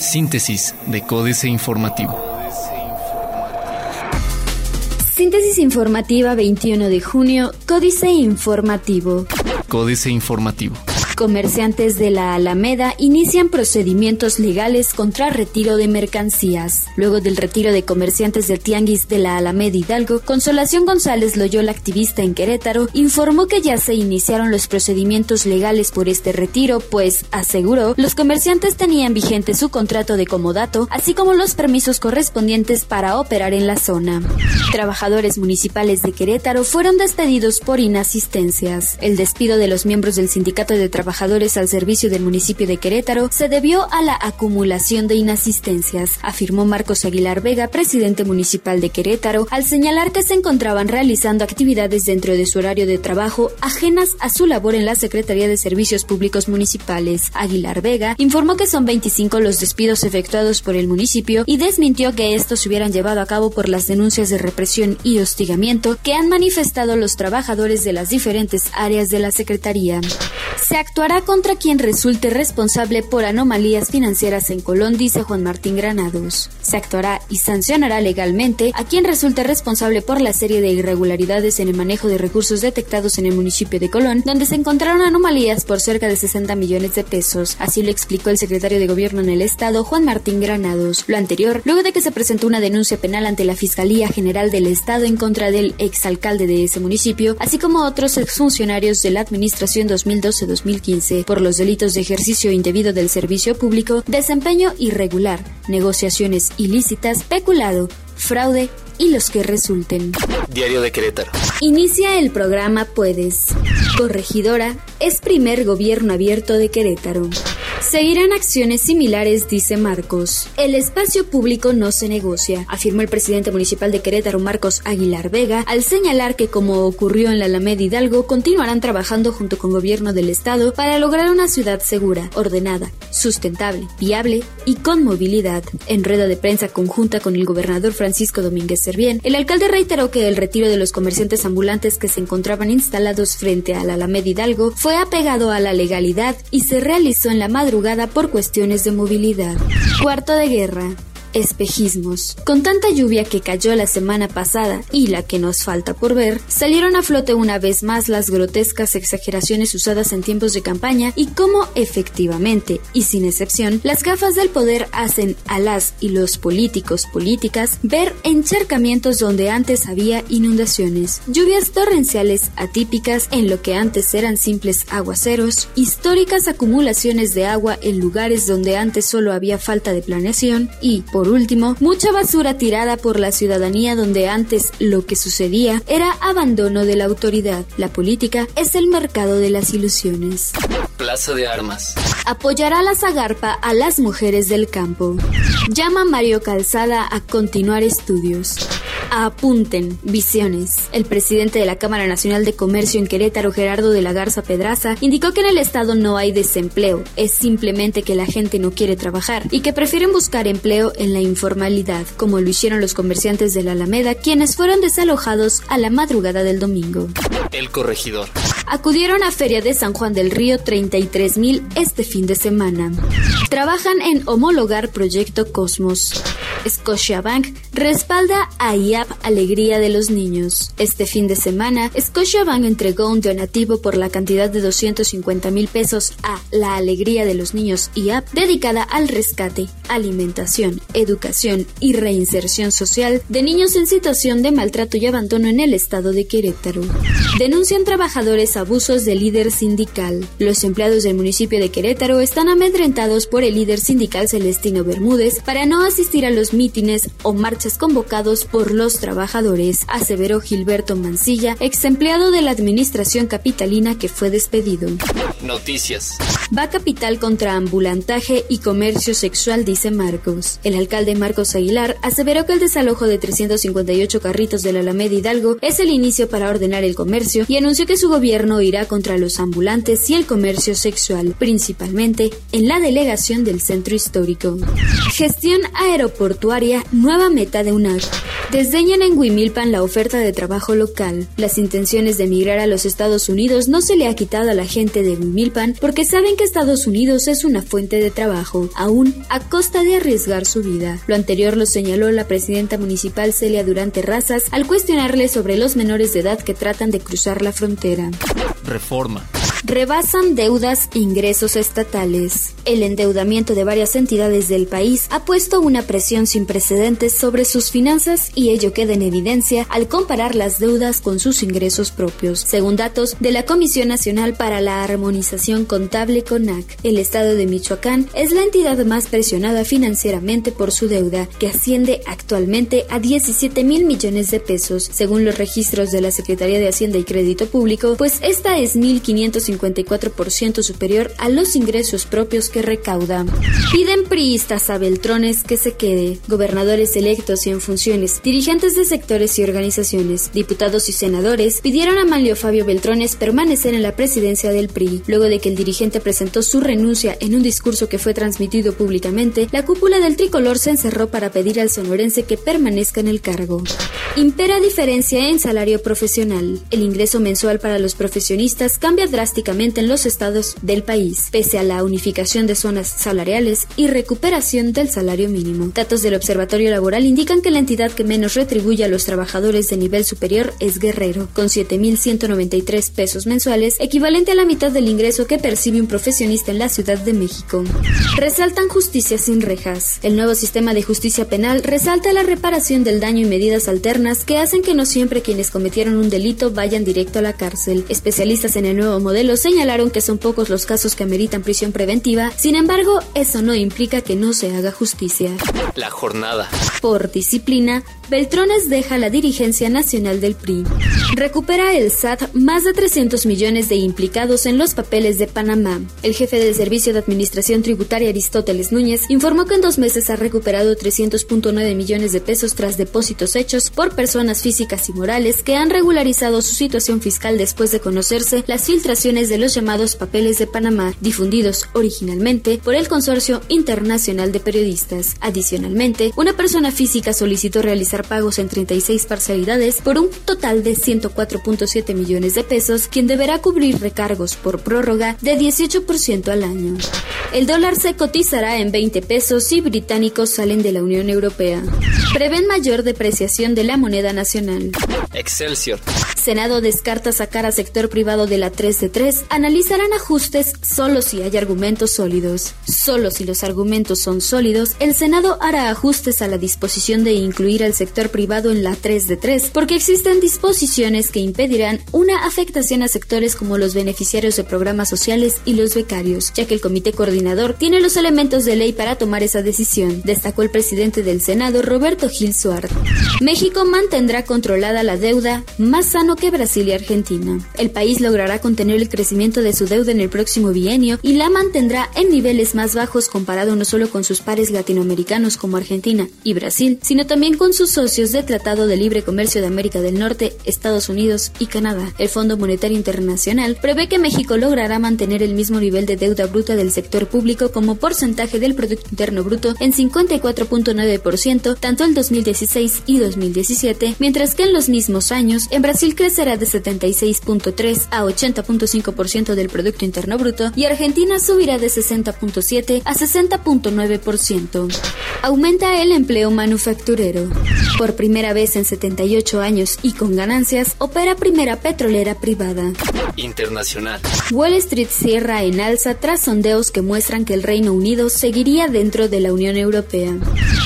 Síntesis de Códice Informativo. Síntesis informativa 21 de junio, Códice Informativo. Códice Informativo. Comerciantes de la Alameda inician procedimientos legales contra retiro de mercancías. Luego del retiro de comerciantes del Tianguis de la Alameda Hidalgo, Consolación González Loyola, activista en Querétaro, informó que ya se iniciaron los procedimientos legales por este retiro, pues, aseguró, los comerciantes tenían vigente su contrato de comodato, así como los permisos correspondientes para operar en la zona. Trabajadores municipales de Querétaro fueron despedidos por inasistencias. El despido de los miembros del Sindicato de Trabajadores trabajadores al servicio del municipio de Querétaro se debió a la acumulación de inasistencias, afirmó Marcos Aguilar Vega, presidente municipal de Querétaro, al señalar que se encontraban realizando actividades dentro de su horario de trabajo ajenas a su labor en la Secretaría de Servicios Públicos Municipales. Aguilar Vega informó que son 25 los despidos efectuados por el municipio y desmintió que estos se hubieran llevado a cabo por las denuncias de represión y hostigamiento que han manifestado los trabajadores de las diferentes áreas de la Secretaría. Se actuará contra quien resulte responsable por anomalías financieras en Colón, dice Juan Martín Granados. Se actuará y sancionará legalmente a quien resulte responsable por la serie de irregularidades en el manejo de recursos detectados en el municipio de Colón, donde se encontraron anomalías por cerca de 60 millones de pesos. Así lo explicó el secretario de Gobierno en el Estado, Juan Martín Granados. Lo anterior, luego de que se presentó una denuncia penal ante la Fiscalía General del Estado en contra del exalcalde de ese municipio, así como otros exfuncionarios de la Administración 2012-2015 por los delitos de ejercicio indebido del servicio público, desempeño irregular, negociaciones ilícitas, peculado, fraude y los que resulten. Diario de Querétaro. Inicia el programa Puedes. Corregidora es primer gobierno abierto de Querétaro. Seguirán acciones similares, dice Marcos. El espacio público no se negocia, afirmó el presidente municipal de Querétaro, Marcos Aguilar Vega, al señalar que, como ocurrió en la Alameda Hidalgo, continuarán trabajando junto con gobierno del Estado para lograr una ciudad segura, ordenada, sustentable, viable y con movilidad. En rueda de prensa conjunta con el gobernador Francisco Domínguez Servién, el alcalde reiteró que el retiro de los comerciantes ambulantes que se encontraban instalados frente a la Alameda Hidalgo fue apegado a la legalidad y se realizó en la por cuestiones de movilidad. Cuarto de guerra espejismos. Con tanta lluvia que cayó la semana pasada y la que nos falta por ver, salieron a flote una vez más las grotescas exageraciones usadas en tiempos de campaña y cómo efectivamente, y sin excepción, las gafas del poder hacen a las y los políticos políticas ver encharcamientos donde antes había inundaciones, lluvias torrenciales atípicas en lo que antes eran simples aguaceros, históricas acumulaciones de agua en lugares donde antes solo había falta de planeación y, por último, mucha basura tirada por la ciudadanía donde antes lo que sucedía era abandono de la autoridad. La política es el mercado de las ilusiones. Plaza de Armas. Apoyará la Zagarpa a las mujeres del campo. Llama Mario Calzada a continuar estudios. Apunten, visiones. El presidente de la Cámara Nacional de Comercio en Querétaro, Gerardo de la Garza Pedraza, indicó que en el estado no hay desempleo, es simplemente que la gente no quiere trabajar y que prefieren buscar empleo en la informalidad, como lo hicieron los comerciantes de la Alameda, quienes fueron desalojados a la madrugada del domingo. El corregidor. Acudieron a Feria de San Juan del Río 33 mil este fin de semana. Trabajan en homologar Proyecto Cosmos. Scotiabank respalda a IAP Alegría de los Niños. Este fin de semana, Scotiabank entregó un donativo por la cantidad de 250 mil pesos a La Alegría de los Niños IAP, dedicada al rescate, alimentación, educación y reinserción social de niños en situación de maltrato y abandono en el estado de Querétaro. Denuncian trabajadores abusos del líder sindical. Los empleados del municipio de Querétaro están amedrentados por el líder sindical Celestino Bermúdez para no asistir a los mítines o marchas convocados por los trabajadores, aseveró Gilberto Mancilla, ex empleado de la administración capitalina que fue despedido. Noticias. Va capital contra ambulantaje y comercio sexual, dice Marcos. El alcalde Marcos Aguilar aseveró que el desalojo de 358 carritos de la Alameda Hidalgo es el inicio para ordenar el comercio y anunció que su gobierno irá contra los ambulantes y el comercio sexual, principalmente en la delegación del centro histórico. Gestión aeroportuaria, nueva meta de UNAC. Desdeñan en Huimilpan la oferta de trabajo local. Las intenciones de emigrar a los Estados Unidos no se le ha quitado a la gente de Huimilpan porque saben que Estados Unidos es una fuente de trabajo, aún a costa de arriesgar su vida. Lo anterior lo señaló la presidenta municipal Celia Durante Razas al cuestionarle sobre los menores de edad que tratan de cruzar la frontera. Reforma. Rebasan deudas e ingresos estatales. El endeudamiento de varias entidades del país ha puesto una presión sin precedentes sobre sus finanzas y ello queda en evidencia al comparar las deudas con sus ingresos propios. Según datos de la Comisión Nacional para la Armonización Contable CONAC, el estado de Michoacán es la entidad más presionada financieramente por su deuda, que asciende actualmente a 17 mil millones de pesos, según los registros de la Secretaría de Hacienda y Crédito Público, pues esta es 1.554% superior a los ingresos propios que recauda. Piden priistas a Beltrones que se quede, gobernadores electos y en funciones, dirigentes de sectores y organizaciones, diputados y senadores pidieron a Manlio Fabio Beltrones permanecer en la presidencia del PRI. Luego de que el dirigente presentó su renuncia en un discurso que fue transmitido públicamente, la cúpula del tricolor se encerró para pedir al sonorense que permanezca en el cargo. Impera diferencia en salario profesional. El ingreso mensual para los profesionistas cambia drásticamente en los estados del país, pese a la unificación de zonas salariales y recuperación del salario mínimo. Datos del Observatorio Laboral indican que la entidad que menos retribuye a los trabajadores de nivel superior es Guerrero, con 7.193 pesos mensuales, equivalente a la mitad del ingreso que percibe un profesionista en la Ciudad de México. Resaltan justicia sin rejas. El nuevo sistema de justicia penal resalta la reparación del daño y medidas alternas que hacen que no siempre quienes cometieron un delito vayan directo a la cárcel. Especialistas en el nuevo modelo señalaron que son pocos los casos que ameritan prisión preventiva, sin embargo, eso no implica que no se haga justicia. La jornada. Por disciplina, Beltrones deja la dirigencia nacional del PRI. Recupera el SAT más de 300 millones de implicados en los papeles de Panamá. El jefe del Servicio de Administración Tributaria Aristóteles Núñez informó que en dos meses ha recuperado 300.9 millones de pesos tras depósitos hechos por personas físicas y morales que han regularizado su situación fiscal después de conocerse las filtraciones de los llamados papeles de Panamá, difundidos originalmente por el Consorcio Internacional de Periodistas. Adicionalmente, una persona física solicitó realizar pagos en 36 parcialidades por un total de 104.7 millones de pesos, quien deberá cubrir recargos por prórroga de 18% al año. El dólar se cotizará en 20 pesos y británicos salen de la Unión Europea. Prevén mayor depreciación de la moneda nacional. Excelsior. Senado descarta sacar a sector privado de la 3 de 3. Analizarán ajustes solo si hay argumentos sólidos. Solo si los argumentos son sólidos, el Senado hará ajustes a la disposición de incluir al sector privado en la 3 de 3, porque existen disposiciones que impedirán una afectación a sectores como los beneficiarios de programas sociales y los becarios, ya que el comité coordinador tiene los elementos de ley para tomar esa decisión, destacó el presidente del Senado, Roberto Gil Suárez. México mantendrá controlada la deuda más sano que Brasil y Argentina. El país logrará contener el crecimiento de su deuda en el próximo bienio y la mantendrá en niveles más bajos comparado no solo con sus pares latinoamericanos como Argentina y Brasil, sino también con sus socios de Tratado de Libre Comercio de América del Norte, Estados Unidos y Canadá. El Fondo Monetario Internacional prevé que México logrará mantener el mismo nivel de deuda bruta del sector público como porcentaje del Producto Interno Bruto en 54.9% tanto el 2016 y 2017, mientras que en los mismos años en Brasil crecerá de 76.3 a 80.5% del Producto Interno Bruto y Argentina subirá de 60.7 a 60.9%. Aumenta el empleo manufacturero. Por primera vez en 78 años y con ganancias, opera primera petrolera privada. Internacional. Wall Street cierra en alza tras sondeos que muestran que el Reino Unido seguiría dentro de la Unión Europea.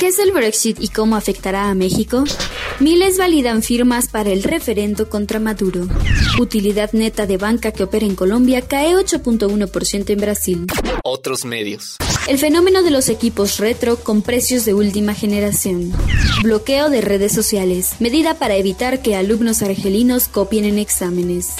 ¿Qué es el Brexit y cómo afectará a México? Miles validan firmas para el referendo contra Maduro. Utilidad neta de banca que opera en Colombia cae 8.1% en Brasil. Otros medios. El fenómeno de los equipos retro con precios de última generación. Bloqueo de redes sociales. Medida para evitar que alumnos argelinos copien en exámenes.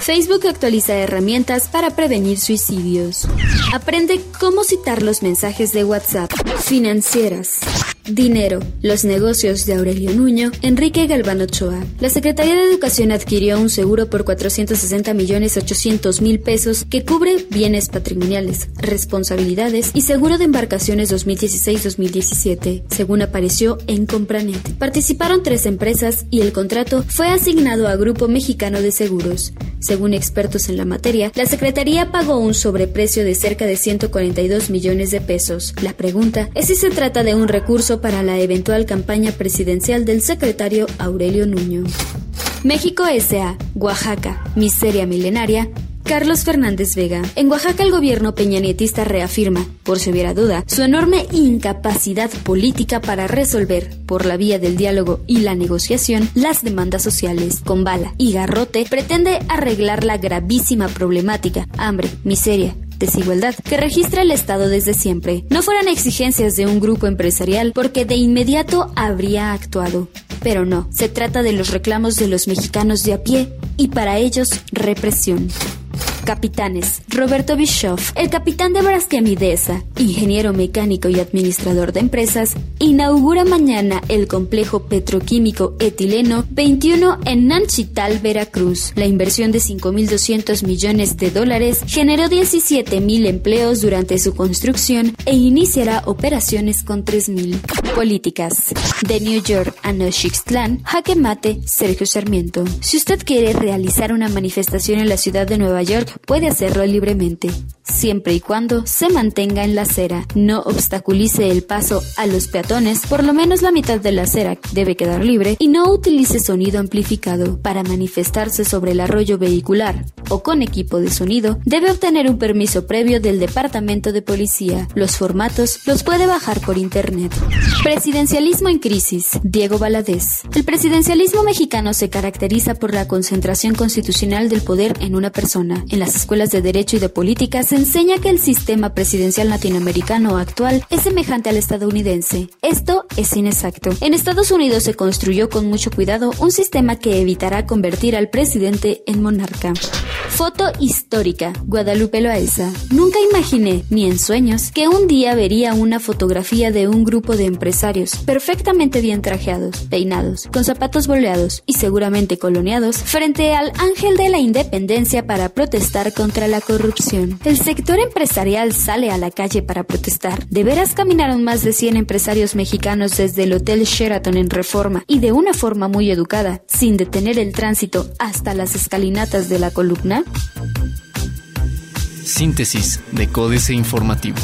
Facebook actualiza herramientas para prevenir suicidios. Aprende cómo citar los mensajes de WhatsApp. Financieras. Dinero. Los negocios de Aurelio Nuño, Enrique Galván Ochoa. La Secretaría de Educación adquirió un seguro por 460 millones 800 mil pesos que cubre bienes patrimoniales, responsabilidades y seguro de embarcaciones 2016-2017, según apareció en Compranet. Participaron tres empresas y el contrato fue asignado a Grupo Mexicano de Seguros. Según expertos en la materia, la Secretaría pagó un sobreprecio de cerca de 142 millones de pesos. La pregunta es si se trata de un recurso para la eventual campaña presidencial del secretario Aurelio Nuño. México S.A. Oaxaca, miseria milenaria, Carlos Fernández Vega. En Oaxaca el gobierno peñanietista reafirma, por si hubiera duda, su enorme incapacidad política para resolver, por la vía del diálogo y la negociación, las demandas sociales. Con bala y garrote pretende arreglar la gravísima problemática, hambre, miseria, desigualdad que registra el Estado desde siempre. No fueran exigencias de un grupo empresarial porque de inmediato habría actuado. Pero no, se trata de los reclamos de los mexicanos de a pie y para ellos represión. Capitanes. Roberto Bischoff, el capitán de Braskem Midesa, ingeniero mecánico y administrador de empresas, inaugura mañana el complejo petroquímico etileno 21 en Nanchital, Veracruz. La inversión de 5.200 millones de dólares generó 17.000 empleos durante su construcción e iniciará operaciones con 3.000. Políticas. De New York a Nochixtlán, jaque mate, Sergio Sarmiento. Si usted quiere realizar una manifestación en la ciudad de Nueva York, puede hacerlo libremente, siempre y cuando se mantenga en la acera, no obstaculice el paso a los peatones, por lo menos la mitad de la acera debe quedar libre y no utilice sonido amplificado. Para manifestarse sobre el arroyo vehicular o con equipo de sonido, debe obtener un permiso previo del Departamento de Policía. Los formatos los puede bajar por internet. Presidencialismo en crisis. Diego Valadez. El presidencialismo mexicano se caracteriza por la concentración constitucional del poder en una persona. En las escuelas de Derecho y de Política se enseña que el sistema presidencial latinoamericano actual es semejante al estadounidense. Esto es inexacto. En Estados Unidos se construyó con mucho cuidado un sistema que evitará convertir al presidente en monarca. Foto histórica. Guadalupe Loaiza. Nunca imaginé, ni en sueños, que un día vería una fotografía de un grupo de empresarios perfectamente bien trajeados, peinados, con zapatos boleados y seguramente coloneados frente al ángel de la independencia para protestar contra la corrupción. Sector empresarial sale a la calle para protestar. De veras caminaron más de 100 empresarios mexicanos desde el Hotel Sheraton en Reforma y de una forma muy educada, sin detener el tránsito hasta las escalinatas de la columna. Síntesis de Códice Informativo.